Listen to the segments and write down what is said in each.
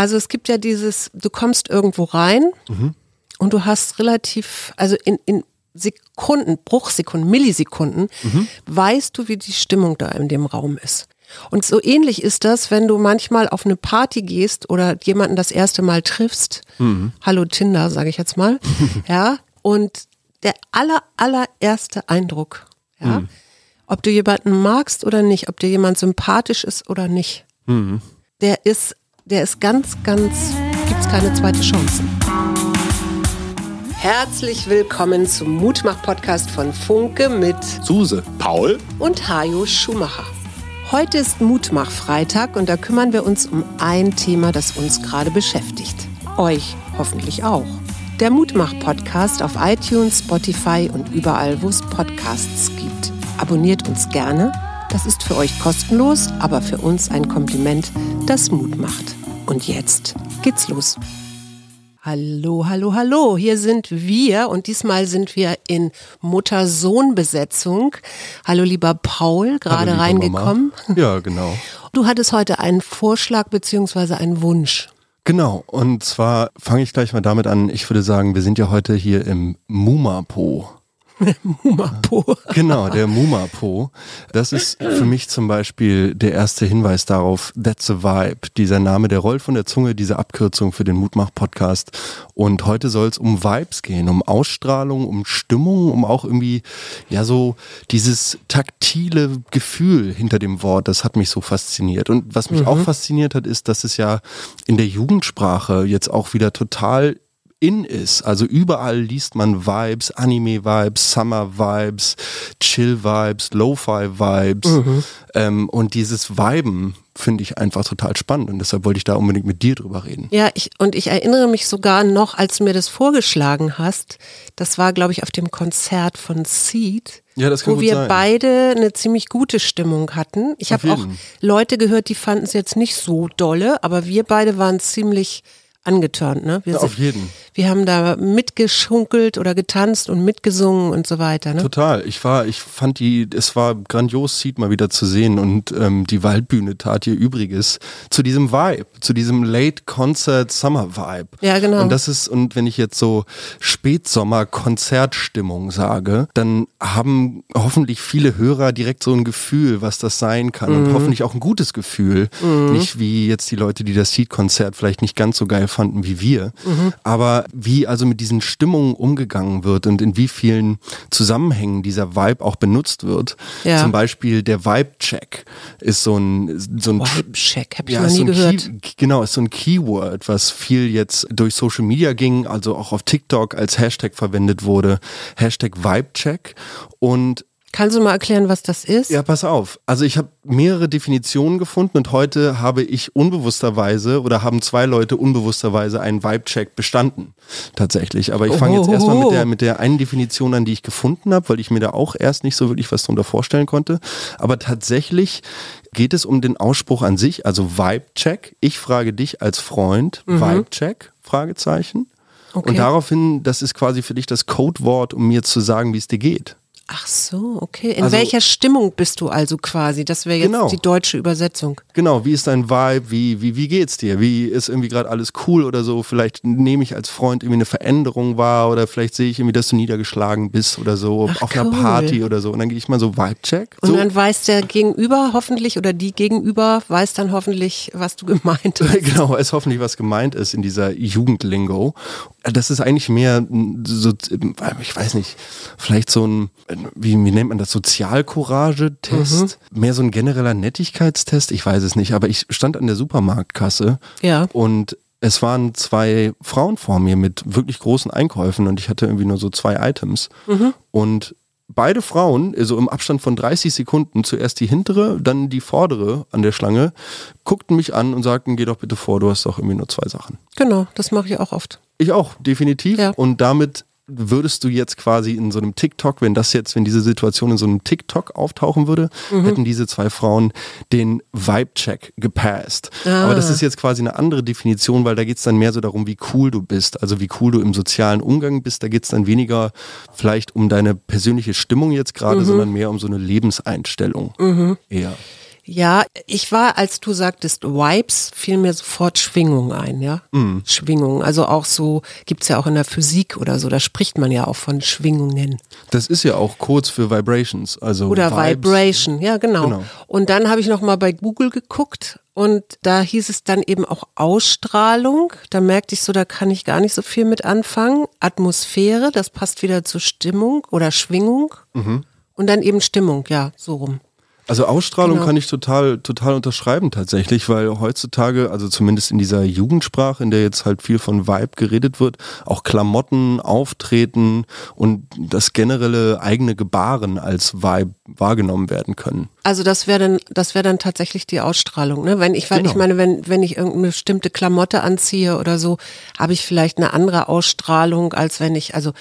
Also es gibt ja dieses, du kommst irgendwo rein Mhm. und du hast relativ, also in, in Sekunden, Bruchsekunden, Millisekunden, Mhm. weißt du, wie die Stimmung da in dem Raum ist. Und so ähnlich ist das, wenn du manchmal auf eine Party gehst oder jemanden das erste Mal triffst. Mhm. Hallo Tinder, sage ich jetzt mal. ja. Und der aller, allererste Eindruck, ja, Mhm. ob du jemanden magst oder nicht, ob dir jemand sympathisch ist oder nicht, Mhm. der ist, der ist ganz, ganz, gibt's keine zweite Chance. Herzlich willkommen zum Mutmach-Podcast von Funke mit Suse, Paul, und Hajo Schumacher. Heute ist Mutmach-Freitag und da kümmern wir uns um ein Thema, das uns gerade beschäftigt. Euch hoffentlich auch. Der Mutmach-Podcast auf iTunes, Spotify und überall, wo es Podcasts gibt. Abonniert uns gerne. Das ist für euch kostenlos, aber für uns ein Kompliment, das Mut macht. Und jetzt geht's los. Hallo, hallo, hallo. Hier sind wir und diesmal sind wir in Mutter-Sohn-Besetzung. Hallo, lieber Paul, gerade Hallo, reingekommen. Mama. Ja, genau. Du hattest heute einen Vorschlag beziehungsweise einen Wunsch. Genau, und zwar fange ich gleich mal damit an. Ich würde sagen, wir sind ja heute hier im Mumapo. Mumapo. Genau, der Mumapo. Das ist für mich zum Beispiel der erste Hinweis darauf, that's the vibe. Dieser Name, der rollt von der Zunge, diese Abkürzung für den Mutmach-Podcast. Und heute soll es um Vibes gehen, um Ausstrahlung, um Stimmung, um auch irgendwie, ja, so dieses taktile Gefühl hinter dem Wort. Das hat mich so fasziniert. Und was mich auch fasziniert hat, ist, dass es ja in der Jugendsprache jetzt auch wieder total in ist. Also überall liest man Vibes, Anime-Vibes, Summer-Vibes, Chill-Vibes, Lo-Fi-Vibes. Ähm, und dieses Viben finde ich einfach total spannend. Und deshalb wollte ich da unbedingt mit dir drüber reden. Ja, ich, und ich erinnere mich sogar noch, als du mir das vorgeschlagen hast, das war, glaube ich, auf dem Konzert von Seed. Ja, wo wir sein. beide eine ziemlich gute Stimmung hatten. Ich habe auch. Leute gehört, die fanden es jetzt nicht so dolle, aber wir beide waren ziemlich angeturnt. Ne? Wir, Ja, auf jeden. wir haben da mitgeschunkelt oder getanzt und mitgesungen und so weiter. Ne? Total. Ich war, ich fand die, es war grandios, Seed mal wieder zu sehen und ähm, die Waldbühne tat ihr Übriges zu diesem Vibe, zu diesem Late Concert Summer Vibe. Ja, genau. Und das ist, und wenn ich jetzt so Spätsommer Konzertstimmung sage, dann haben hoffentlich viele Hörer direkt so ein Gefühl, was das sein kann Mhm. und hoffentlich auch ein gutes Gefühl. Nicht wie jetzt die Leute, die das Seed-Konzert vielleicht nicht ganz so geil fanden wie wir, Mhm. aber wie also mit diesen Stimmungen umgegangen wird und in wie vielen Zusammenhängen dieser Vibe auch benutzt wird. Ja. Zum Beispiel der Vibe-Check ist so ein, so ein Vibe-Check, habe ich ja, noch nie so gehört. Key, genau, ist so ein Keyword, was viel jetzt durch Social Media ging, also auch auf TikTok als Hashtag verwendet wurde. Hashtag Vibecheck. Und Kannst du mal erklären, was das ist? ja, pass auf. Also ich habe mehrere Definitionen gefunden und heute habe ich unbewussterweise oder haben zwei Leute unbewussterweise einen Vibe-Check bestanden. Tatsächlich. Aber ich fange jetzt erstmal mit der, mit der einen Definition an, die ich gefunden habe, weil ich mir da auch erst nicht so wirklich was drunter vorstellen konnte. Aber tatsächlich geht es um den Ausspruch an sich, also Vibe-Check. Ich frage dich als Freund, Vibe-Check? Fragezeichen. Okay. Und daraufhin, das ist quasi für dich das Codewort, um mir zu sagen, wie es dir geht. Ach so, okay. In Also- welcher Stimmung bist du also quasi? Das wäre jetzt Genau. die deutsche Übersetzung. Genau, wie ist dein Vibe? Wie, wie, wie geht's dir? Wie ist irgendwie gerade alles cool oder so? Vielleicht nehme ich als Freund irgendwie eine Veränderung wahr oder vielleicht sehe ich irgendwie, dass du niedergeschlagen bist oder so Ach, auf einer cool. Party oder so. Und dann gehe ich mal so Vibe-Check. Und So. dann weiß der Gegenüber hoffentlich oder die Gegenüber weiß dann hoffentlich, was du gemeint hast. Genau, weiß hoffentlich, was gemeint ist in dieser Jugendlingo. Das ist eigentlich mehr so, ich weiß nicht, vielleicht so ein, wie, wie nennt man das, Sozialcourage-Test? Mehr so ein genereller Nettigkeitstest? Ich weiß es nicht, aber ich stand an der Supermarktkasse Ja. und es waren zwei Frauen vor mir mit wirklich großen Einkäufen und ich hatte irgendwie nur so zwei Items. Und beide Frauen, also im Abstand von 30 Sekunden, zuerst die hintere, dann die vordere an der Schlange, guckten mich an und sagten, geh doch bitte vor, du hast doch irgendwie nur zwei Sachen. Genau, das mache ich auch oft. Ich auch, definitiv. Ja. Und damit würdest du jetzt quasi in so einem TikTok, wenn das jetzt, wenn diese Situation in so einem TikTok auftauchen würde, Mhm. hätten diese zwei Frauen den Vibe-Check gepasst. Ah. Aber das ist jetzt quasi eine andere Definition, weil da geht es dann mehr so darum, wie cool du bist, also wie cool du im sozialen Umgang bist. Da geht es dann weniger vielleicht um deine persönliche Stimmung jetzt Mhm. gerade, sondern mehr um so eine Lebenseinstellung. Eher. Ja, ich war, als du sagtest Vibes, fiel mir sofort Schwingung ein, ja. Mhm. Schwingung. Also auch so, gibt's ja auch in der Physik oder so, da spricht man ja auch von Schwingungen. Das ist ja auch kurz für Vibrations, also. Oder Vibes. Vibration, ja, genau. genau. Und dann habe ich nochmal bei Google geguckt und da hieß es dann eben auch Ausstrahlung. Da merkte ich so, da kann ich gar nicht so viel mit anfangen. Atmosphäre, das passt wieder zur Stimmung oder Schwingung. Mhm. Und dann eben Stimmung, ja, so rum. Also Ausstrahlung genau. kann ich total, total unterschreiben tatsächlich, weil heutzutage, also zumindest in dieser Jugendsprache, in der jetzt halt viel von Vibe geredet wird, auch Klamotten, Auftreten und das generelle eigene Gebaren als Vibe wahrgenommen werden können. Also das wäre dann, das wäre dann tatsächlich die Ausstrahlung, ne? Wenn ich, genau. ich meine, wenn, wenn ich irgendeine bestimmte Klamotte anziehe oder so, habe ich vielleicht eine andere Ausstrahlung, als wenn ich, also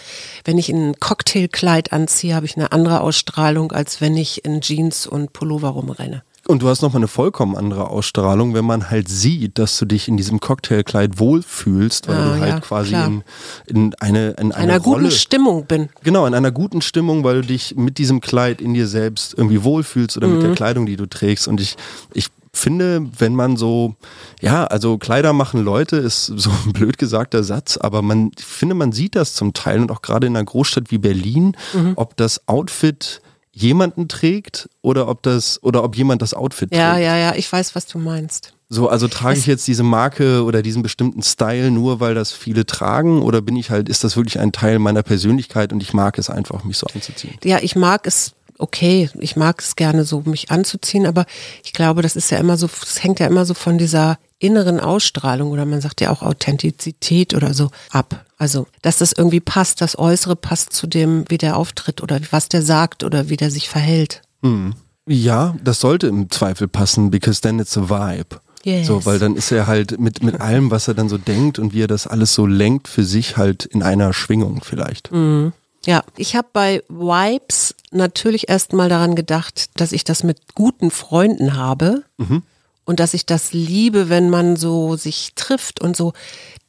wenn ich ein Cocktailkleid anziehe, habe ich eine andere Ausstrahlung, als wenn ich in Jeans und Pullover rumrenne. Und du hast nochmal eine vollkommen andere Ausstrahlung, wenn man halt sieht, dass du dich in diesem Cocktailkleid wohlfühlst, weil ja, du halt ja, quasi in, in, eine in einer Rolle, guten Stimmung bin. Genau, in einer guten Stimmung, weil du dich mit diesem Kleid in dir selbst irgendwie wohlfühlst oder mhm. mit der mhm. Kleidung, die du trägst. Und ich, ich finde, wenn man so, ja, also Kleider machen Leute, ist so ein blöd gesagter Satz, aber man, ich finde, man sieht das zum Teil und auch gerade in einer Großstadt wie Berlin, mhm. ob das Outfit jemanden trägt oder ob das oder ob jemand das Outfit ja, trägt. Ja, ja, ja, ich weiß, was du meinst. So, also trage ich jetzt diese Marke oder diesen bestimmten Style nur, weil das viele tragen oder bin ich halt, ist das wirklich ein Teil meiner Persönlichkeit und ich mag es einfach, mich so anzuziehen? Ja, ich mag es okay, ich mag es gerne so, mich anzuziehen, aber ich glaube, das ist ja immer so, es hängt ja immer so von dieser inneren Ausstrahlung oder man sagt ja auch Authentizität oder so ab. Also, dass das irgendwie passt, das Äußere passt zu dem, wie der auftritt oder was der sagt oder wie der sich verhält. Hm. Ja, das sollte im Zweifel passen, because then it's a vibe. Yes. So, weil dann ist er halt mit, mit allem, was er dann so denkt und wie er das alles so lenkt, für sich halt in einer Schwingung vielleicht. Mhm. Ja, ich habe bei Vibes natürlich erstmal daran gedacht, dass ich das mit guten Freunden habe. Mhm und dass ich das liebe, wenn man so sich trifft und so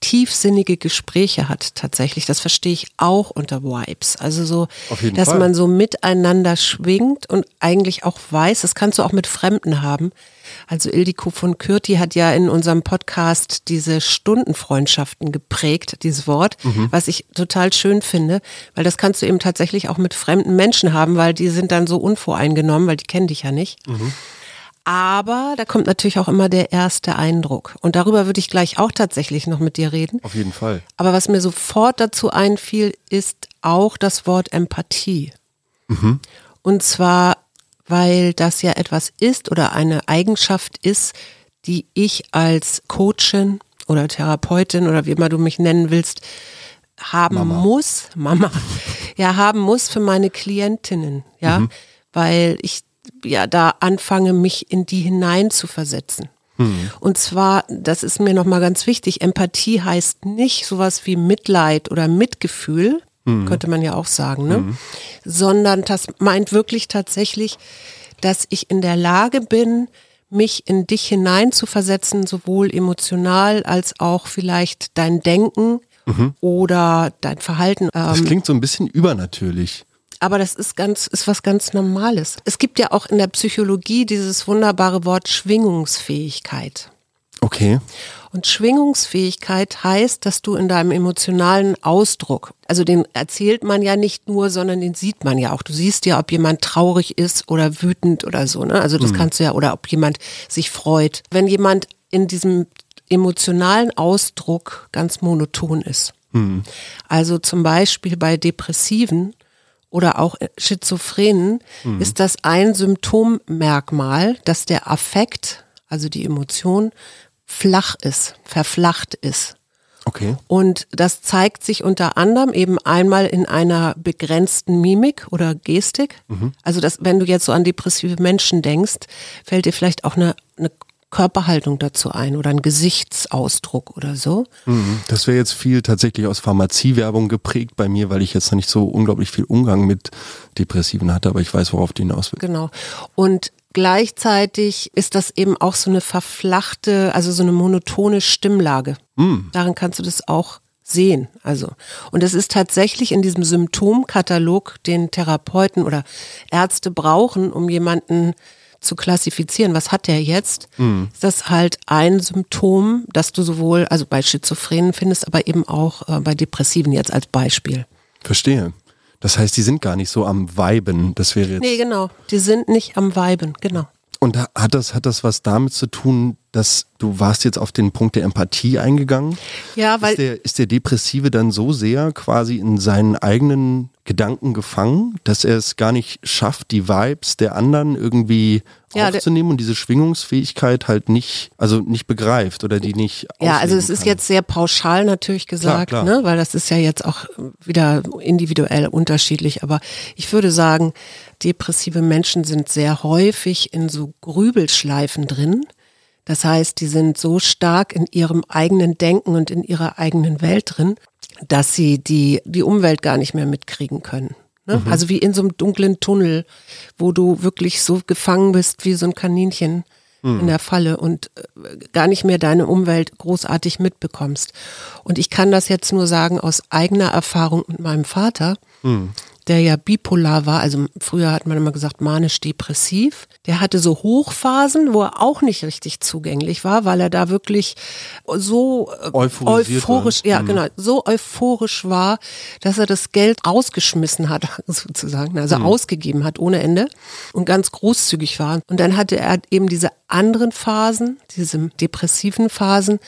tiefsinnige Gespräche hat tatsächlich. Das verstehe ich auch unter Vibes. Also so, dass Fall. man so miteinander schwingt und eigentlich auch weiß, das kannst du auch mit Fremden haben. Also Ildiko von Kürti hat ja in unserem Podcast diese Stundenfreundschaften geprägt, dieses Wort, mhm. was ich total schön finde, weil das kannst du eben tatsächlich auch mit fremden Menschen haben, weil die sind dann so unvoreingenommen, weil die kennen dich ja nicht. Mhm. Aber da kommt natürlich auch immer der erste Eindruck. Und darüber würde ich gleich auch tatsächlich noch mit dir reden. Auf jeden Fall. Aber was mir sofort dazu einfiel, ist auch das Wort Empathie. Mhm. Und zwar, weil das ja etwas ist oder eine Eigenschaft ist, die ich als Coachin oder Therapeutin oder wie immer du mich nennen willst, haben Mama. muss, Mama, ja, haben muss für meine Klientinnen, ja, mhm. weil ich ja da anfange, mich in die hinein zu versetzen. Mhm. Und zwar, das ist mir nochmal ganz wichtig, Empathie heißt nicht sowas wie Mitleid oder Mitgefühl, mhm. könnte man ja auch sagen, ne? Mhm. sondern das meint wirklich tatsächlich, dass ich in der Lage bin, mich in dich hinein zu versetzen, sowohl emotional als auch vielleicht dein Denken mhm. oder dein Verhalten. das ähm, klingt so ein bisschen übernatürlich. Aber das ist ganz, ist was ganz Normales. Es gibt ja auch in der Psychologie dieses wunderbare Wort Schwingungsfähigkeit. Okay. Und Schwingungsfähigkeit heißt, dass du in deinem emotionalen Ausdruck, also den erzählt man ja nicht nur, sondern den sieht man ja auch. Du siehst ja, ob jemand traurig ist oder wütend oder so, ne? Also das mhm. kannst du ja, oder ob jemand sich freut. Wenn jemand in diesem emotionalen Ausdruck ganz monoton ist. Mhm. Also zum Beispiel bei Depressiven oder auch Schizophrenen mhm. ist das ein Symptommerkmal, dass der Affekt, also die Emotion, flach ist, verflacht ist. Okay. Und das zeigt sich unter anderem eben einmal in einer begrenzten Mimik oder Gestik. Mhm. Also, dass, wenn du jetzt so an depressive Menschen denkst, fällt dir vielleicht auch eine, eine Körperhaltung dazu ein oder ein Gesichtsausdruck oder so. Mhm. Das wäre jetzt viel tatsächlich aus Pharmaziewerbung geprägt bei mir, weil ich jetzt noch nicht so unglaublich viel Umgang mit Depressiven hatte, aber ich weiß, worauf die hinaus will. Genau. Und gleichzeitig ist das eben auch so eine verflachte, also so eine monotone Stimmlage. Mhm. Daran kannst du das auch sehen. Also, und es ist tatsächlich in diesem Symptomkatalog, den Therapeuten oder Ärzte brauchen, um jemanden zu klassifizieren, was hat der jetzt, mhm. ist das halt ein Symptom, das du sowohl, also bei Schizophrenen findest, aber eben auch äh, bei Depressiven jetzt als Beispiel. Verstehe. Das heißt, die sind gar nicht so am Weiben. Das wäre jetzt. Nee, genau. Die sind nicht am Weiben, genau. Und hat das, hat das was damit zu tun, dass du warst jetzt auf den Punkt der Empathie eingegangen? Ja, weil. Ist der, ist der Depressive dann so sehr quasi in seinen eigenen Gedanken gefangen, dass er es gar nicht schafft, die Vibes der anderen irgendwie ja, aufzunehmen und diese Schwingungsfähigkeit halt nicht, also nicht begreift oder die nicht. Ja, also es ist jetzt sehr pauschal natürlich gesagt, klar, klar. Ne? weil das ist ja jetzt auch wieder individuell unterschiedlich. Aber ich würde sagen, depressive Menschen sind sehr häufig in so Grübelschleifen drin. Das heißt, die sind so stark in ihrem eigenen Denken und in ihrer eigenen Welt drin, dass sie die, die Umwelt gar nicht mehr mitkriegen können. Ne? Mhm. Also wie in so einem dunklen Tunnel, wo du wirklich so gefangen bist wie so ein Kaninchen mhm. in der Falle und äh, gar nicht mehr deine Umwelt großartig mitbekommst. Und ich kann das jetzt nur sagen aus eigener Erfahrung mit meinem Vater. Mhm der ja bipolar war, also früher hat man immer gesagt manisch-depressiv. Der hatte so Hochphasen, wo er auch nicht richtig zugänglich war, weil er da wirklich so äh, euphorisch, ja mhm. genau, so euphorisch war, dass er das Geld rausgeschmissen hat, sozusagen, also mhm. ausgegeben hat ohne Ende und ganz großzügig war. Und dann hatte er eben diese anderen Phasen, diese depressiven Phasen,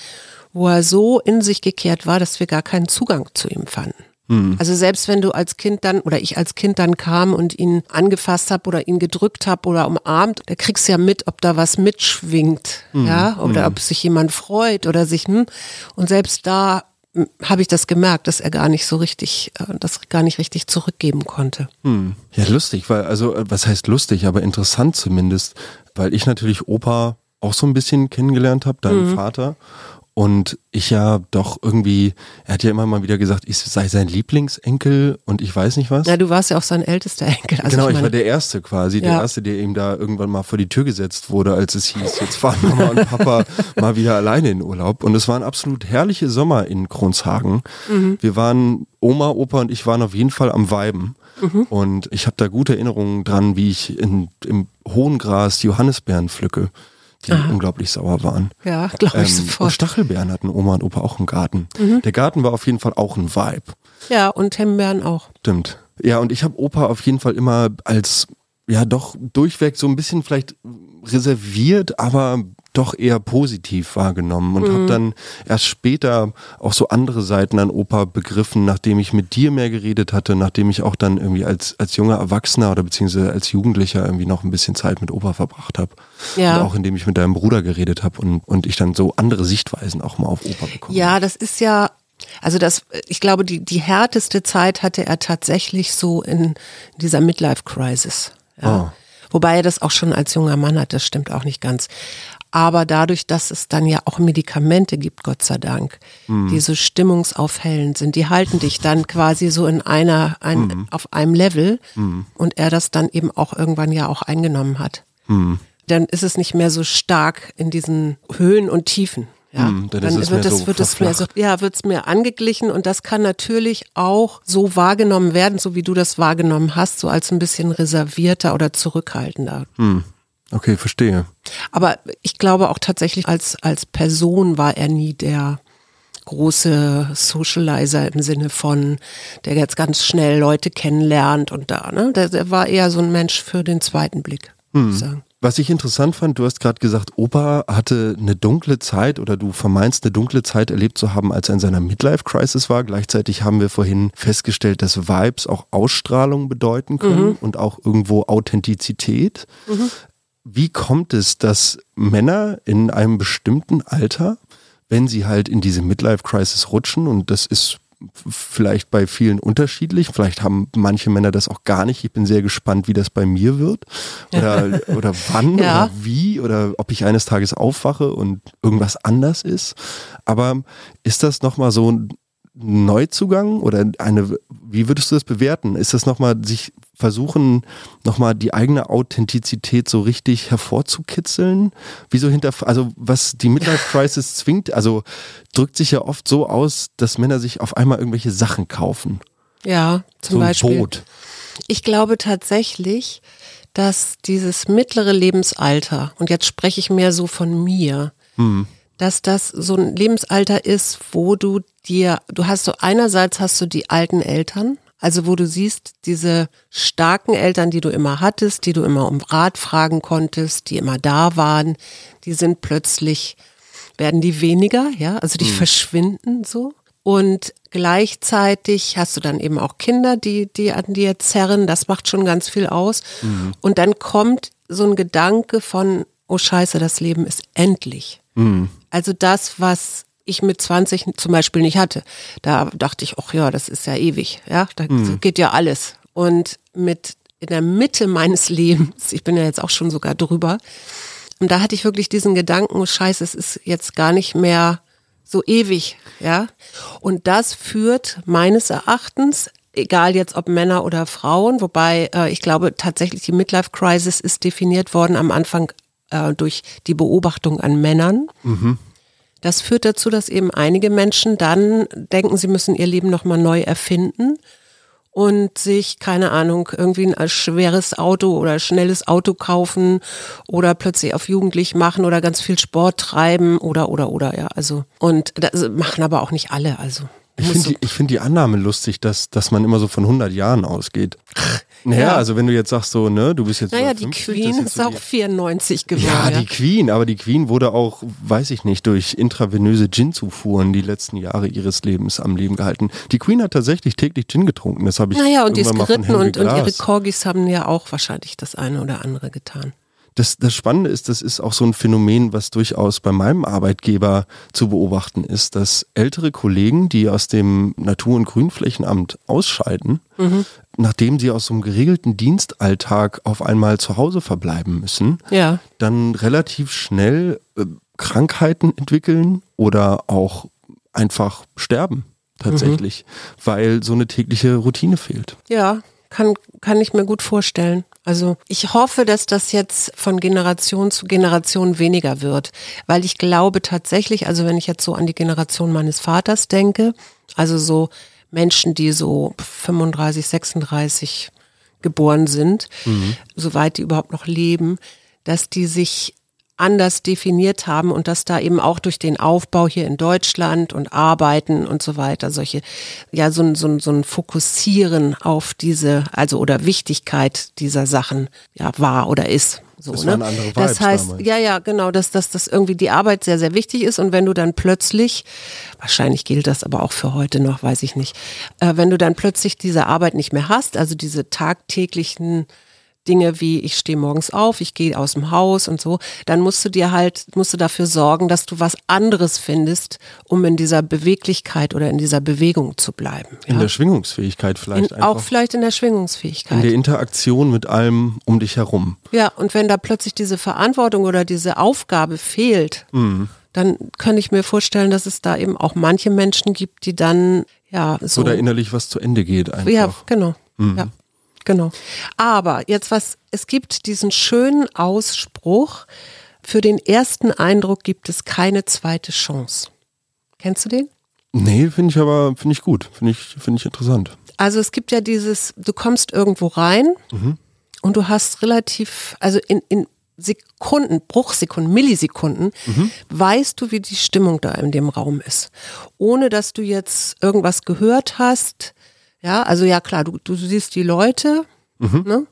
wo er so in sich gekehrt war, dass wir gar keinen Zugang zu ihm fanden. Mhm. Also selbst wenn du als Kind dann oder ich als Kind dann kam und ihn angefasst habe oder ihn gedrückt habe oder umarmt, da kriegst du ja mit, ob da was mitschwingt, mhm. ja, oder mhm. ob sich jemand freut oder sich, hm. und selbst da hm, habe ich das gemerkt, dass er gar nicht so richtig, äh, das gar nicht richtig zurückgeben konnte. Hm. Ja, lustig, weil, also, äh, was heißt lustig, aber interessant zumindest, weil ich natürlich Opa auch so ein bisschen kennengelernt habe, deinen mhm. Vater. Und ich ja doch irgendwie, er hat ja immer mal wieder gesagt, ich sei sein Lieblingsenkel und ich weiß nicht was. Ja, du warst ja auch sein ältester Enkel. Also genau, ich, ich, war der Erste quasi, ja. der Erste, der ihm da irgendwann mal vor die Tür gesetzt wurde, als es hieß, jetzt fahren Mama und Papa mal wieder alleine in Urlaub. Und es waren absolut herrliche Sommer in Kronshagen. Mhm. Wir waren, Oma, Opa und ich waren auf jeden Fall am Weiben. Mhm. Und ich habe da gute Erinnerungen dran, wie ich in, im hohen Gras Johannisbeeren pflücke die Aha. unglaublich sauer waren. Ja, glaube ich ähm, sofort. Und Stachelbeeren hatten Oma und Opa auch im Garten. Mhm. Der Garten war auf jeden Fall auch ein Vibe. Ja, und Himbeeren auch. Stimmt. Ja, und ich habe Opa auf jeden Fall immer als, ja doch durchweg so ein bisschen vielleicht reserviert, aber doch eher positiv wahrgenommen und mhm. habe dann erst später auch so andere Seiten an Opa begriffen, nachdem ich mit dir mehr geredet hatte, nachdem ich auch dann irgendwie als, als junger Erwachsener oder beziehungsweise als Jugendlicher irgendwie noch ein bisschen Zeit mit Opa verbracht habe. Ja. Und auch indem ich mit deinem Bruder geredet habe und, und ich dann so andere Sichtweisen auch mal auf Opa bekomme. Ja, das ist ja also das, ich glaube, die, die härteste Zeit hatte er tatsächlich so in dieser Midlife-Crisis. Ja. Oh. Wobei er das auch schon als junger Mann hat, das stimmt auch nicht ganz. Aber dadurch, dass es dann ja auch Medikamente gibt, Gott sei Dank, mhm. die so stimmungsaufhellend sind, die halten dich dann quasi so in einer, ein, mhm. auf einem Level mhm. und er das dann eben auch irgendwann ja auch eingenommen hat. Mhm. Dann ist es nicht mehr so stark in diesen Höhen und Tiefen. Ja, hm, dann, dann wird es, so wird es mehr so, ja, wird es mehr angeglichen und das kann natürlich auch so wahrgenommen werden, so wie du das wahrgenommen hast, so als ein bisschen reservierter oder zurückhaltender. Hm. Okay, verstehe. Aber ich glaube auch tatsächlich als, als Person war er nie der große Socializer im Sinne von, der jetzt ganz schnell Leute kennenlernt und da, ne? Der, der war eher so ein Mensch für den zweiten Blick, hm. ich sagen. Was ich interessant fand, du hast gerade gesagt, Opa hatte eine dunkle Zeit oder du vermeinst eine dunkle Zeit erlebt zu haben, als er in seiner Midlife-Crisis war. Gleichzeitig haben wir vorhin festgestellt, dass Vibes auch Ausstrahlung bedeuten können mhm. und auch irgendwo Authentizität. Mhm. Wie kommt es, dass Männer in einem bestimmten Alter, wenn sie halt in diese Midlife-Crisis rutschen, und das ist vielleicht bei vielen unterschiedlich, vielleicht haben manche Männer das auch gar nicht. Ich bin sehr gespannt, wie das bei mir wird oder, oder wann ja. oder wie oder ob ich eines Tages aufwache und irgendwas anders ist. Aber ist das nochmal so ein Neuzugang oder eine, wie würdest du das bewerten? Ist das nochmal sich versuchen, nochmal die eigene Authentizität so richtig hervorzukitzeln? Wieso hinter, also was die Midlife Crisis zwingt, also drückt sich ja oft so aus, dass Männer sich auf einmal irgendwelche Sachen kaufen. Ja, zum so Beispiel. Boot. Ich glaube tatsächlich, dass dieses mittlere Lebensalter, und jetzt spreche ich mehr so von mir, Mhm. dass das so ein Lebensalter ist, wo du dir, du hast so einerseits hast du die alten Eltern, also wo du siehst, diese starken Eltern, die du immer hattest, die du immer um Rat fragen konntest, die immer da waren, die sind plötzlich, werden die weniger, ja, also die verschwinden so. Und gleichzeitig hast du dann eben auch Kinder, die, die an dir zerren, das macht schon ganz viel aus. Und dann kommt so ein Gedanke von, oh scheiße, das Leben ist endlich. Also das, was ich mit 20 zum Beispiel nicht hatte. Da dachte ich, ach ja, das ist ja ewig, ja, da geht ja alles. Und mit in der Mitte meines Lebens, ich bin ja jetzt auch schon sogar drüber, und da hatte ich wirklich diesen Gedanken, oh scheiße, es ist jetzt gar nicht mehr so ewig, ja. Und das führt meines Erachtens, egal jetzt ob Männer oder Frauen, wobei äh, ich glaube tatsächlich die Midlife Crisis ist definiert worden am Anfang äh, durch die Beobachtung an Männern. Das führt dazu, dass eben einige Menschen dann denken, sie müssen ihr Leben nochmal neu erfinden und sich, keine Ahnung, irgendwie ein schweres Auto oder schnelles Auto kaufen oder plötzlich auf jugendlich machen oder ganz viel Sport treiben oder, oder, oder, ja, also. Und das machen aber auch nicht alle, also. Ich finde die, ich find die Annahme lustig, dass, dass man immer so von 100 Jahren ausgeht. Naja, Ja. also wenn du jetzt sagst so, ne, du bist jetzt Naja, über die 50, das Queen ist so auch die- 94 geworden. Ja, ja. die Queen, aber die Queen wurde auch, weiß ich nicht, durch intravenöse Gin-Zufuhren die letzten Jahre ihres Lebens am Leben gehalten. Die Queen hat tatsächlich täglich Gin getrunken, das habe ich Naja, und die ist geritten und, und ihre. Corgis haben ja auch wahrscheinlich das eine oder andere getan. Das, das Spannende ist, das ist auch so ein Phänomen, was durchaus bei meinem Arbeitgeber zu beobachten ist, dass ältere Kollegen, die aus dem Natur- und Grünflächenamt ausscheiden, nachdem sie aus so einem geregelten Dienstalltag auf einmal zu Hause verbleiben müssen, Ja. dann relativ schnell äh, Krankheiten entwickeln oder auch einfach sterben tatsächlich, weil so eine tägliche Routine fehlt. Ja, kann, kann ich mir gut vorstellen. Also ich hoffe, dass das jetzt von Generation zu Generation weniger wird, weil ich glaube tatsächlich, also wenn ich jetzt so an die Generation meines Vaters denke, also so Menschen, die so 35, 36 geboren sind, soweit die überhaupt noch leben, dass die sich anders definiert haben und dass da eben auch durch den Aufbau hier in Deutschland und Arbeiten und so weiter solche, ja, so ein, so ein, so ein Fokussieren auf diese, also oder Wichtigkeit dieser Sachen, ja, war oder ist. So, Das ne? das heißt, damals. ja, ja, genau, dass, dass, dass irgendwie die Arbeit sehr, sehr wichtig ist und wenn du dann plötzlich, wahrscheinlich gilt das aber auch für heute noch, weiß ich nicht, äh, wenn du dann plötzlich diese Arbeit nicht mehr hast, also diese tagtäglichen Dinge wie ich stehe morgens auf, ich gehe aus dem Haus und so, dann musst du dir halt, musst du dafür sorgen, dass du was anderes findest, um in dieser Beweglichkeit oder in dieser Bewegung zu bleiben. In ja? der Schwingungsfähigkeit vielleicht in, einfach. auch vielleicht in der in Schwingungsfähigkeit. der Interaktion mit allem um dich herum. Ja, und wenn da plötzlich diese Verantwortung oder diese Aufgabe fehlt, dann kann ich mir vorstellen, dass es da eben auch manche Menschen gibt, die dann ja so Oder innerlich was zu Ende geht einfach. ja, genau. Ja, genau. Aber jetzt was, es gibt diesen schönen Ausspruch, für den ersten Eindruck gibt es keine zweite Chance. Kennst du den? Nee, finde ich aber, finde ich gut. Finde ich, finde ich interessant. Also es gibt ja dieses, du kommst irgendwo rein und du hast relativ, also in, in Sekunden, Bruchsekunden, Millisekunden, weißt du, wie die Stimmung da in dem Raum ist. Ohne dass du jetzt irgendwas gehört hast. Ja, also ja klar, du, du siehst die Leute ne?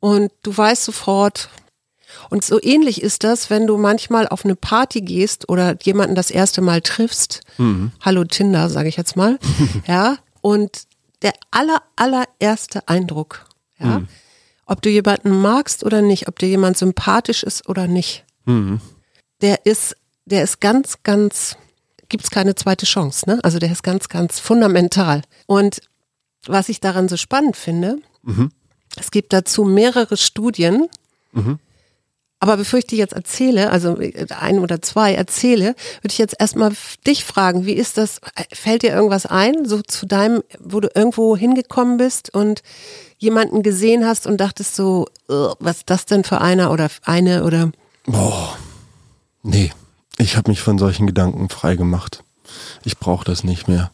und du weißt sofort, und so ähnlich ist das, wenn du manchmal auf eine Party gehst oder jemanden das erste Mal triffst. Hallo Tinder, sage ich jetzt mal. ja. Und der aller, allererste Eindruck, ja, ob du jemanden magst oder nicht, ob dir jemand sympathisch ist oder nicht, der ist, der ist ganz, ganz, gibt's keine zweite Chance, ne? Also der ist ganz, ganz fundamental. Und was ich daran so spannend finde, es gibt dazu mehrere Studien, aber bevor ich die jetzt erzähle, also ein oder zwei erzähle, würde ich jetzt erstmal dich fragen, wie ist das, fällt dir irgendwas ein, so zu deinem, wo du irgendwo hingekommen bist und jemanden gesehen hast und dachtest so, "Ugh, was ist das denn für einer oder eine oder Boah. Nee, ich habe mich von solchen Gedanken frei gemacht. Ich brauche das nicht mehr.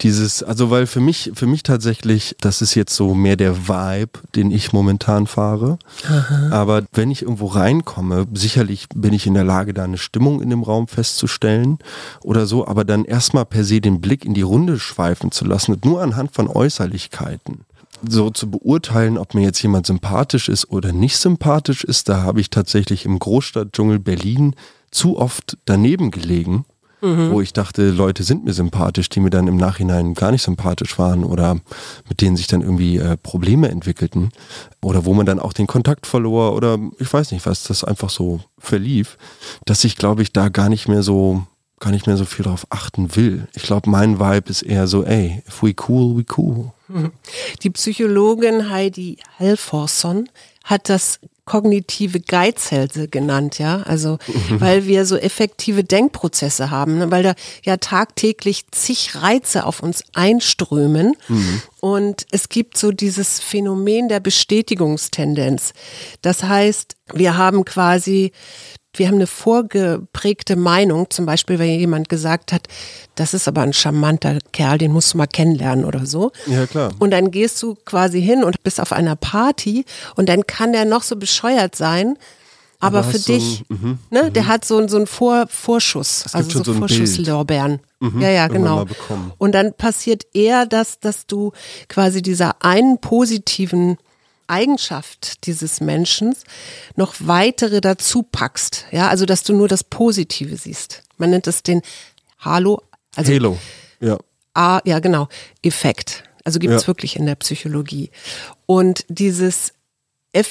Dieses, also weil für mich, für mich tatsächlich, das ist jetzt so mehr der Vibe, den ich momentan fahre. Aha. Aber wenn ich irgendwo reinkomme, sicherlich bin ich in der Lage, da eine Stimmung in dem Raum festzustellen oder so, aber dann erstmal per se den Blick in die Runde schweifen zu lassen, nur anhand von Äußerlichkeiten so zu beurteilen, ob mir jetzt jemand sympathisch ist oder nicht sympathisch ist, da habe ich tatsächlich im Großstadtdschungel Berlin zu oft daneben gelegen, mhm. wo ich dachte, Leute sind mir sympathisch, die mir dann im Nachhinein gar nicht sympathisch waren oder mit denen sich dann irgendwie äh, Probleme entwickelten oder wo man dann auch den Kontakt verlor oder ich weiß nicht was, das einfach so verlief, dass ich glaube ich da gar nicht mehr so gar nicht mehr so viel darauf achten will. Ich glaube, mein Vibe ist eher so, ey, if we cool, we cool. Die Psychologin Heidi Halforson hat das kognitive Geizhälse genannt, ja, also weil wir so effektive Denkprozesse haben, ne? weil da ja tagtäglich zig Reize auf uns einströmen mhm. und es gibt so dieses Phänomen der Bestätigungstendenz. Das heißt, wir haben quasi wir haben eine vorgeprägte Meinung, zum Beispiel, wenn jemand gesagt hat, das ist aber ein charmanter Kerl, den musst du mal kennenlernen oder so. Ja, klar. Und dann gehst du quasi hin und bist auf einer Party und dann kann der noch so bescheuert sein. Aber, aber für dich, so ein, mm, ne, mm. der hat so, so einen Vor, Vorschuss, also so, so Vorschusslorbeeren. Mhm, ja, ja, genau. Und dann passiert eher, dass, dass du quasi dieser einen positiven Eigenschaft dieses Menschen noch weitere dazu packst. Ja, also dass du nur das Positive siehst. Man nennt es den Halo, also Halo, ja. Ah, ja, genau, Effekt. Also gibt es ja. wirklich in der Psychologie. Und dieses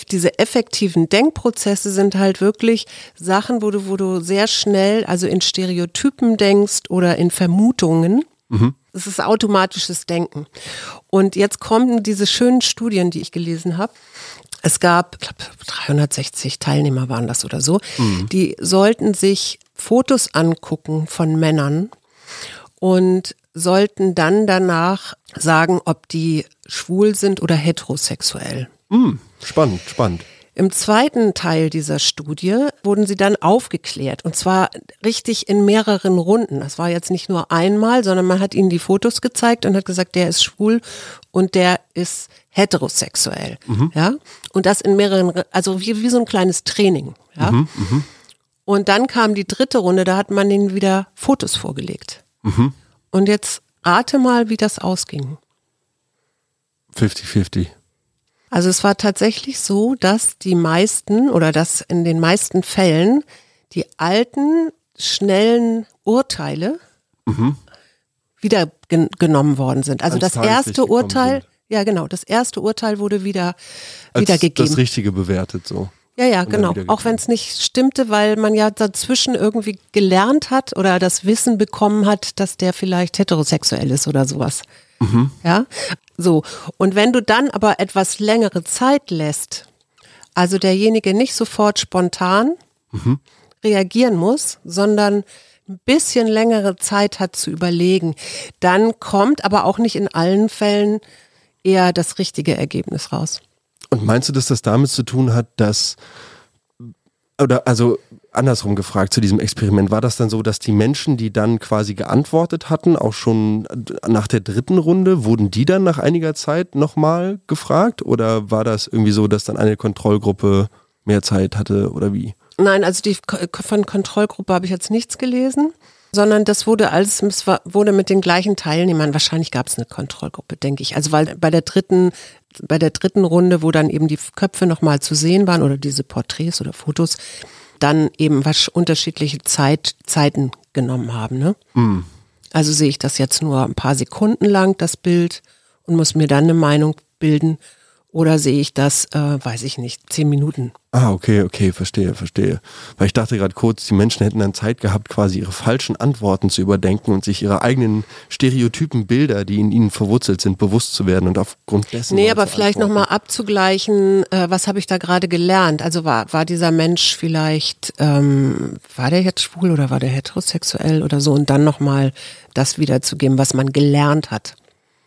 diese effektiven Denkprozesse sind halt wirklich Sachen, wo du, wo du sehr schnell, also in Stereotypen denkst oder in Vermutungen. Mhm. Es ist automatisches Denken. Und jetzt kommen diese schönen Studien, die ich gelesen habe. Es gab, ich glaube, 360 Teilnehmer waren das oder so. Mhm. Die sollten sich Fotos angucken von Männern und sollten dann danach sagen, ob die schwul sind oder heterosexuell. Mhm. Spannend, spannend. Im zweiten Teil dieser Studie wurden sie dann aufgeklärt und zwar richtig in mehreren Runden. Das war jetzt nicht nur einmal, sondern man hat ihnen die Fotos gezeigt und hat gesagt, der ist schwul und der ist heterosexuell. Mhm. Ja, und das in mehreren, also wie, wie so ein kleines Training. Ja. Mhm, mh. Und dann kam die dritte Runde, da hat man ihnen wieder Fotos vorgelegt. Mhm. Und jetzt rate mal, wie das ausging. 50-50. Also es war tatsächlich so, dass die meisten oder dass in den meisten Fällen die alten, schnellen Urteile mhm. wieder gen genommen worden sind. Also Als das erste Urteil, sind. ja genau, das erste Urteil wurde wieder Als wiedergegeben. Das Richtige bewertet so. Ja, ja, genau. Auch wenn es nicht stimmte, weil man ja dazwischen irgendwie gelernt hat oder das Wissen bekommen hat, dass der vielleicht heterosexuell ist oder sowas. Mhm. Ja, so. Und wenn du dann aber etwas längere Zeit lässt, also derjenige nicht sofort spontan mhm. reagieren muss, sondern ein bisschen längere Zeit hat zu überlegen, dann kommt aber auch nicht in allen Fällen eher das richtige Ergebnis raus. Und meinst du, dass das damit zu tun hat, dass oder also andersrum gefragt zu diesem Experiment, war das dann so, dass die Menschen, die dann quasi geantwortet hatten, auch schon nach der dritten Runde, wurden die dann nach einiger Zeit nochmal gefragt? Oder war das irgendwie so, dass dann eine Kontrollgruppe mehr Zeit hatte oder wie? Nein, also die von Kontrollgruppe habe ich jetzt nichts gelesen, sondern das wurde alles, es wurde mit den gleichen Teilnehmern, wahrscheinlich gab es eine Kontrollgruppe, denke ich. Also weil bei der dritten, bei der dritten Runde, wo dann eben die Köpfe nochmal zu sehen waren oder diese Porträts oder Fotos, dann eben was unterschiedliche Zeit, Zeiten genommen haben. Ne? Mm. Also sehe ich das jetzt nur ein paar Sekunden lang, das Bild, und muss mir dann eine Meinung bilden. Oder sehe ich das, äh, weiß ich nicht, zehn Minuten. Ah, okay, okay, verstehe, verstehe. Weil ich dachte gerade kurz, die Menschen hätten dann Zeit gehabt, quasi ihre falschen Antworten zu überdenken und sich ihre eigenen stereotypen Bilder, die in ihnen verwurzelt sind, bewusst zu werden und aufgrund dessen. Nee, aber vielleicht nochmal abzugleichen, äh, was habe ich da gerade gelernt? Also war, war dieser Mensch vielleicht, ähm, war der jetzt schwul oder war der heterosexuell oder so und dann nochmal das wiederzugeben, was man gelernt hat.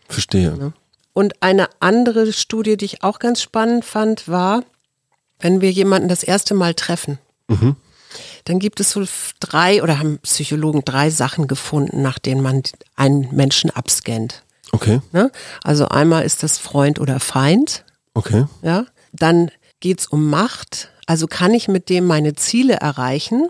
Verstehe. Ja? Und eine andere Studie, die ich auch ganz spannend fand, war, wenn wir jemanden das erste Mal treffen. Mhm. dann gibt es so drei oder haben Psychologen drei Sachen gefunden, nach denen man einen Menschen abscannt. Okay. Ne? Also einmal ist das Freund oder Feind. Okay. Ja. Dann geht's um Macht. Also kann ich mit dem meine Ziele erreichen?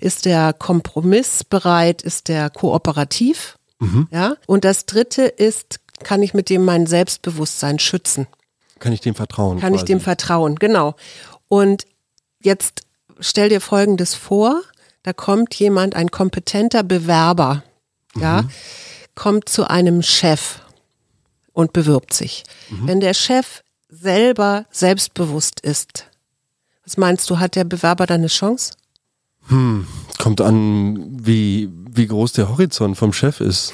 Ist der kompromissbereit? Ist der kooperativ? Mhm. Ja. Und das dritte ist, kann ich mit dem mein Selbstbewusstsein schützen? Kann ich dem vertrauen? Kann quasi. ich dem vertrauen? Genau. Und jetzt stell dir Folgendes vor. Da kommt jemand, ein kompetenter Bewerber, ja, Mhm. kommt zu einem Chef und bewirbt sich. Mhm. Wenn der Chef selber selbstbewusst ist, was meinst du, hat der Bewerber dann eine Chance? Kommt an, wie, wie groß der Horizont vom Chef ist.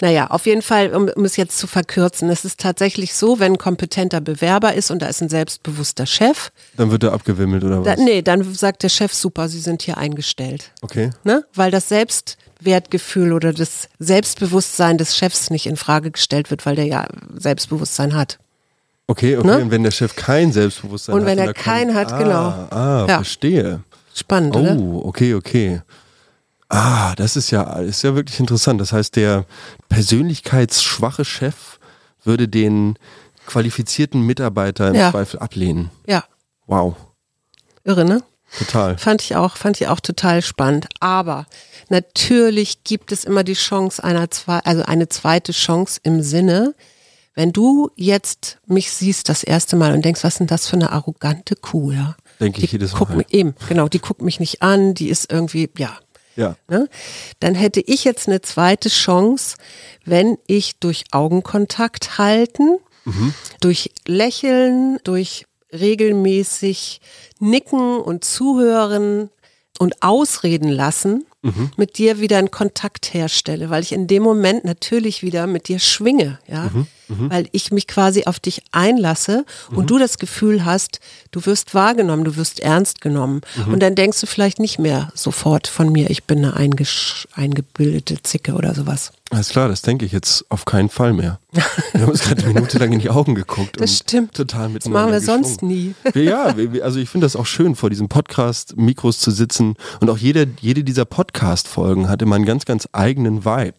Naja, auf jeden Fall, um, um es jetzt zu verkürzen, es ist tatsächlich so, wenn ein kompetenter Bewerber ist und da ist ein selbstbewusster Chef, Dann wird er abgewimmelt oder da, was? nee, dann sagt der Chef, super, Sie sind hier eingestellt. Okay. Ne? Weil das Selbstwertgefühl oder das Selbstbewusstsein des Chefs nicht in Frage gestellt wird, weil der ja Selbstbewusstsein hat. Okay, okay. Ne? Und wenn der Chef kein Selbstbewusstsein Und hat. wenn er da kein kommt- hat, ah, genau. Ah, Ja. verstehe. Spannend, oder? Oh, okay, okay. Ah, das ist ja, ist ja wirklich interessant. Das heißt, der persönlichkeitsschwache Chef würde den qualifizierten Mitarbeiter im Ja. Zweifel ablehnen. Ja, Wow, irre, ne? total. Fand ich auch, fand ich auch total spannend. Aber natürlich gibt es immer die Chance einer zwei, also eine zweite Chance im Sinne, wenn du jetzt mich siehst das erste Mal und denkst, was ist denn das für eine arrogante Kuh, ja? Denke ich Die jedes guckt Mal. mich, eben, genau, die guckt mich nicht an, die ist irgendwie, ja, Ja. ne? dann hätte ich jetzt eine zweite Chance, wenn ich durch Augenkontakt halten, durch Lächeln, durch regelmäßig Nicken und Zuhören und Ausreden lassen, mit dir wieder einen Kontakt herstelle, weil ich in dem Moment natürlich wieder mit dir schwinge, ja, weil ich mich quasi auf dich einlasse und du das Gefühl hast, du wirst wahrgenommen, du wirst ernst genommen. Und dann denkst du vielleicht nicht mehr sofort von mir, ich bin eine eingebildete Zicke oder sowas. Alles klar, das denke ich jetzt auf keinen Fall mehr. Wir haben uns gerade eine Minute lang in die Augen geguckt. Das und stimmt. Total Das miteinander machen wir sonst nie. Ja, wir- also ich finde das auch schön, vor diesem Podcast-Mikros zu sitzen. Und auch jede, jede dieser Podcast-Folgen hatte mal einen ganz, ganz eigenen Vibe.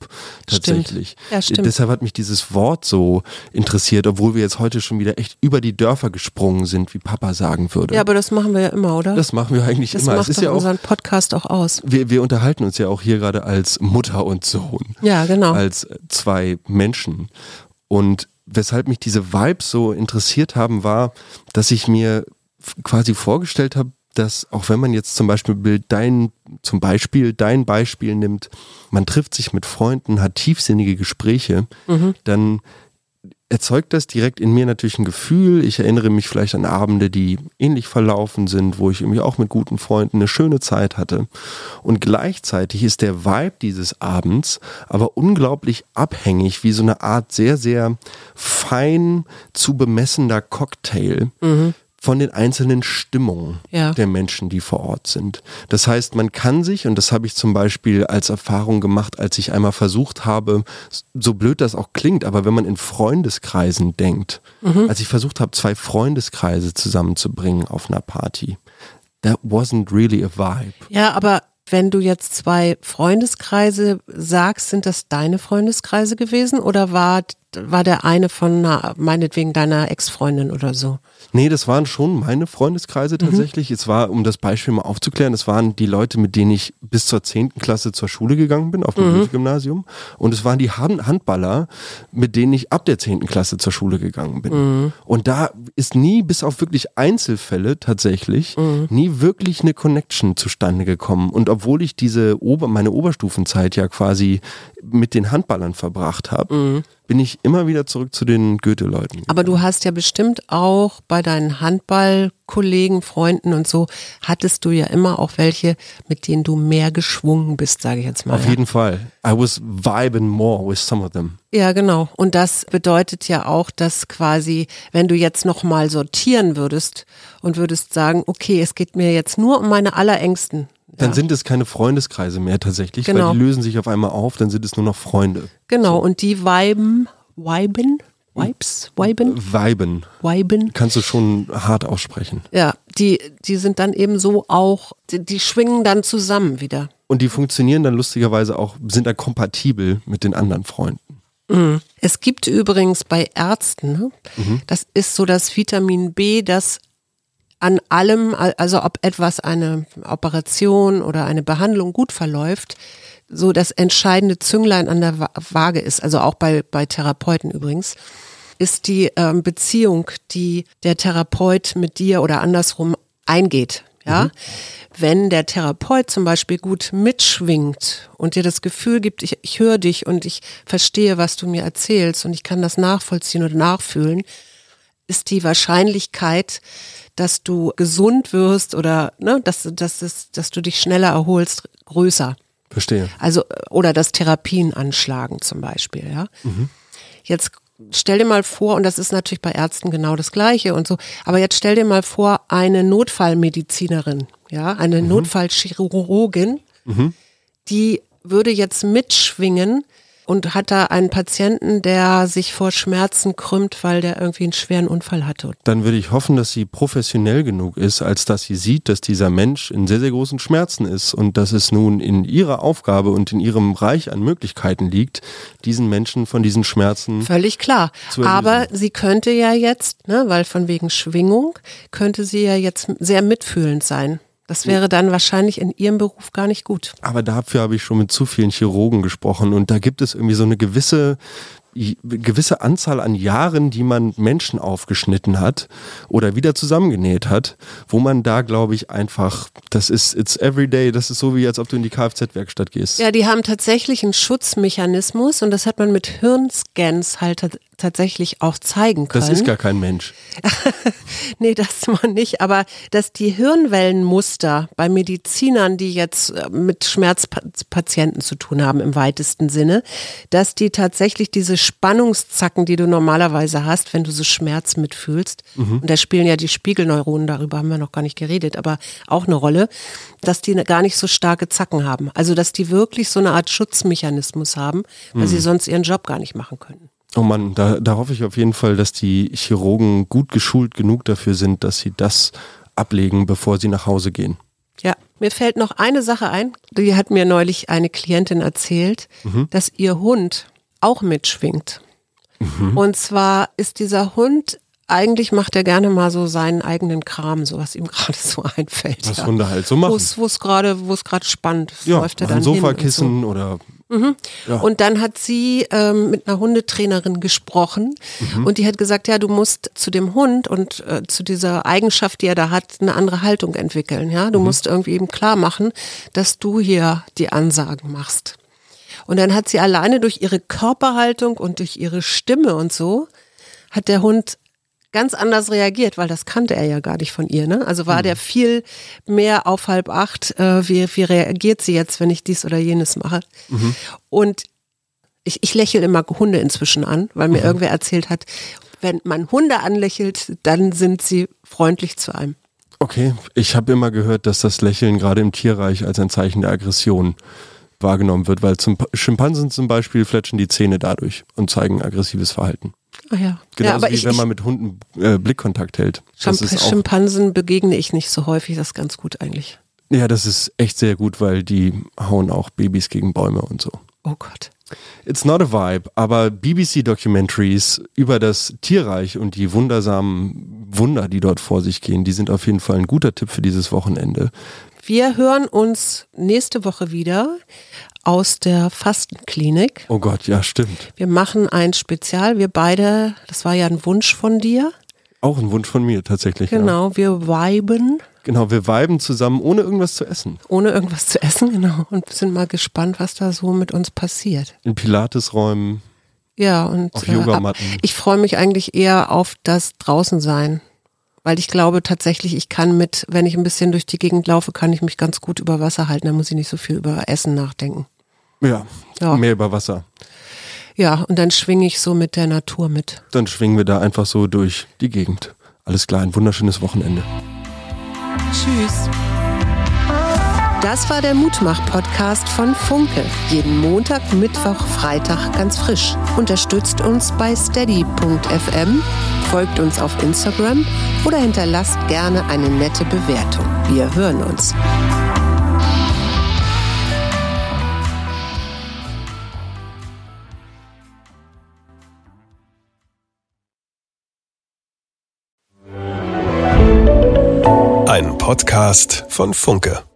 Tatsächlich. Stimmt. Ja, stimmt. Deshalb hat mich dieses Wort so interessiert, obwohl wir jetzt heute schon wieder echt über die Dörfer gesprungen sind, wie Papa sagen würde. Ja, aber das machen wir ja immer, oder? das machen wir eigentlich das immer. macht ist doch ja unseren Podcast auch aus. wir, wir unterhalten uns ja auch hier gerade als Mutter und Sohn Ja, genau. Als zwei Menschen. Und weshalb mich diese Vibes so interessiert haben, war, dass ich mir quasi vorgestellt habe, dass auch wenn man jetzt zum Beispiel dein, zum Beispiel dein Beispiel nimmt, man trifft sich mit Freunden, hat tiefsinnige Gespräche, dann erzeugt das direkt in mir natürlich ein Gefühl. Ich erinnere mich vielleicht an Abende, die ähnlich verlaufen sind, wo ich irgendwie auch mit guten Freunden eine schöne Zeit hatte. Und gleichzeitig ist der Vibe dieses Abends aber unglaublich abhängig, wie so eine Art sehr, sehr fein zu bemessender Cocktail. Von den einzelnen Stimmungen Ja. der Menschen, die vor Ort sind. Das heißt, man kann sich, und das habe ich zum Beispiel als Erfahrung gemacht, als ich einmal versucht habe, so blöd das auch klingt, aber wenn man in Freundeskreisen denkt, als ich versucht habe, zwei Freundeskreise zusammenzubringen auf einer Party, that wasn't really a vibe. Ja, aber wenn du jetzt zwei Freundeskreise sagst, sind das deine Freundeskreise gewesen oder war, war der eine von einer, meinetwegen deiner Ex-Freundin oder so? Nee, das waren schon meine Freundeskreise tatsächlich. Es war, um das Beispiel mal aufzuklären, das waren die Leute, mit denen ich bis zur 10. Klasse zur Schule gegangen bin, auf dem Gymnasium. Und es waren die Han- Handballer, mit denen ich ab der 10. Klasse zur Schule gegangen bin. Und da ist nie, bis auf wirklich Einzelfälle tatsächlich, nie wirklich eine Connection zustande gekommen. Und obwohl ich diese Ober meine Oberstufenzeit ja quasi mit den Handballern verbracht habe, bin ich immer wieder zurück zu den Goethe-Leuten. Aber du hast ja bestimmt auch bei deinen Handballkollegen, Freunden und so, hattest du ja immer auch welche, mit denen du mehr geschwungen bist, sage ich jetzt mal. Auf ja. jeden Fall. I was vibing more with some of them. Ja, genau. Und das bedeutet ja auch, dass quasi, wenn du jetzt nochmal sortieren würdest und würdest sagen, okay, es geht mir jetzt nur um meine Allerängsten. Dann ja. sind es keine Freundeskreise mehr tatsächlich, Genau. weil die lösen sich auf einmal auf, dann sind es nur noch Freunde. Genau, und die viben, viben Vibes, Weiben, Weiben. Weiben. Kannst du schon hart aussprechen. Ja, die, die sind dann eben so auch, die, die schwingen dann zusammen wieder. Und die funktionieren dann lustigerweise auch, sind dann kompatibel mit den anderen Freunden. Es gibt übrigens bei Ärzten, ne, das ist so das Vitamin B, das an allem, also ob etwas eine Operation oder eine Behandlung gut verläuft, so das entscheidende Zünglein an der Wa- Waage ist, also auch bei, bei Therapeuten übrigens, ist die ähm, Beziehung, die der Therapeut mit dir oder andersrum eingeht. Ja, wenn der Therapeut zum Beispiel gut mitschwingt und dir das Gefühl gibt, ich, ich höre dich und ich verstehe, was du mir erzählst und ich kann das nachvollziehen oder nachfühlen, ist die Wahrscheinlichkeit, dass du gesund wirst oder ne, dass, dass, es, dass du dich schneller erholst, größer. Verstehe. Also, oder dass Therapien anschlagen zum Beispiel, ja. Jetzt stell dir mal vor, und das ist natürlich bei Ärzten genau das Gleiche und so, aber jetzt stell dir mal vor, eine Notfallmedizinerin, ja, eine Notfallchirurgin, die würde jetzt mitschwingen und hat da einen Patienten, der sich vor Schmerzen krümmt, weil der irgendwie einen schweren Unfall hatte. Dann würde ich hoffen, dass sie professionell genug ist, als dass sie sieht, dass dieser Mensch in sehr, sehr großen Schmerzen ist und dass es nun in ihrer Aufgabe und in ihrem Reich an Möglichkeiten liegt, diesen Menschen von diesen Schmerzen. Völlig klar. zu. Aber sie könnte ja jetzt, ne, weil von wegen Schwingung, könnte sie ja jetzt sehr mitfühlend sein. Das wäre dann wahrscheinlich in ihrem Beruf gar nicht gut. Aber dafür habe ich schon mit zu vielen Chirurgen gesprochen und da gibt es irgendwie so eine gewisse gewisse Anzahl an Jahren, die man Menschen aufgeschnitten hat oder wieder zusammengenäht hat, wo man da, glaube ich, einfach, das ist, it's everyday, das ist so wie, als ob du in die Kfz-Werkstatt gehst. Ja, die haben tatsächlich einen Schutzmechanismus und das hat man mit Hirnscans halt tatsächlich auch zeigen können. das ist gar kein Mensch. nee, das man nicht, aber dass die Hirnwellenmuster bei Medizinern, die jetzt äh, mit Schmerzpatienten zu tun haben im weitesten Sinne, dass die tatsächlich diese Spannungszacken, die du normalerweise hast, wenn du so Schmerz mitfühlst, und da spielen ja die Spiegelneuronen, darüber haben wir noch gar nicht geredet, aber auch eine Rolle, dass die gar nicht so starke Zacken haben. Also dass die wirklich so eine Art Schutzmechanismus haben, weil sie sonst ihren Job gar nicht machen könnten. Oh Mann, da, da hoffe ich auf jeden Fall, dass die Chirurgen gut geschult genug dafür sind, dass sie das ablegen, bevor sie nach Hause gehen. Ja, mir fällt noch eine Sache ein. Die hat mir neulich eine Klientin erzählt, dass ihr Hund auch mitschwingt. Und zwar ist dieser Hund, eigentlich macht er gerne mal so seinen eigenen Kram, so was ihm gerade so einfällt. Was ja. Hunde halt so machen. wo es gerade spannend ist, Ja, läuft er dann und so. Sofakissen oder Ja. Und dann hat sie ähm, mit einer Hundetrainerin gesprochen und die hat gesagt, ja, du musst zu dem Hund und äh, zu dieser Eigenschaft, die er da hat, eine andere Haltung entwickeln. Ja, du musst irgendwie eben klar machen, dass du hier die Ansagen machst. Und dann hat sie alleine durch ihre Körperhaltung und durch ihre Stimme und so, hat der Hund ganz anders reagiert, weil das kannte er ja gar nicht von ihr. Ne? Also war der viel mehr auf halb acht, äh, wie, wie reagiert sie jetzt, wenn ich dies oder jenes mache. Und ich, ich lächle immer Hunde inzwischen an, weil mir irgendwer erzählt hat, wenn man Hunde anlächelt, dann sind sie freundlich zu einem. Okay, ich habe immer gehört, dass das Lächeln gerade im Tierreich als ein Zeichen der Aggression wahrgenommen wird, weil zum Schimpansen zum Beispiel fletschen die Zähne dadurch und zeigen aggressives Verhalten. Ah ja. Genauso ja, wie ich, wenn man mit Hunden äh, Blickkontakt hält. Das Schimp ist auch, Schimpansen begegne ich nicht so häufig, das ist ganz gut eigentlich. ja, das ist echt sehr gut, weil die hauen auch Babys gegen Bäume und so. Oh Gott. It's not a vibe, aber BBC-Documentaries über das Tierreich und die wundersamen Wunder, die dort vor sich gehen, die sind auf jeden Fall ein guter Tipp für dieses Wochenende. Wir hören uns nächste Woche wieder aus der Fastenklinik. Oh Gott, ja, stimmt. Wir machen ein Spezial. Wir beide, das war ja ein Wunsch von dir. Auch ein Wunsch von mir tatsächlich. Ja. Genau, wir viben, Genau, wir viben zusammen, ohne irgendwas zu essen. ohne irgendwas zu essen, genau. Und sind mal gespannt, was da so mit uns passiert. In Pilatesräumen. Ja, und Auf äh, Yogamatten. ab- ich freue mich eigentlich eher auf das Draußensein. Weil ich glaube tatsächlich, ich kann mit, wenn ich ein bisschen durch die Gegend laufe, kann ich mich ganz gut über Wasser halten. Da muss ich nicht so viel über Essen nachdenken. Ja, Ja. mehr über Wasser. Ja, und dann schwinge ich so mit der Natur mit. Dann schwingen wir da einfach so durch die Gegend. Alles klar, ein wunderschönes Wochenende. Tschüss. Das war der Mutmach-Podcast von Funke. Jeden Montag, Mittwoch, Freitag ganz frisch. Unterstützt uns bei steady.fm, folgt uns auf Instagram oder hinterlasst gerne eine nette Bewertung. Wir hören uns. Podcast von Funke.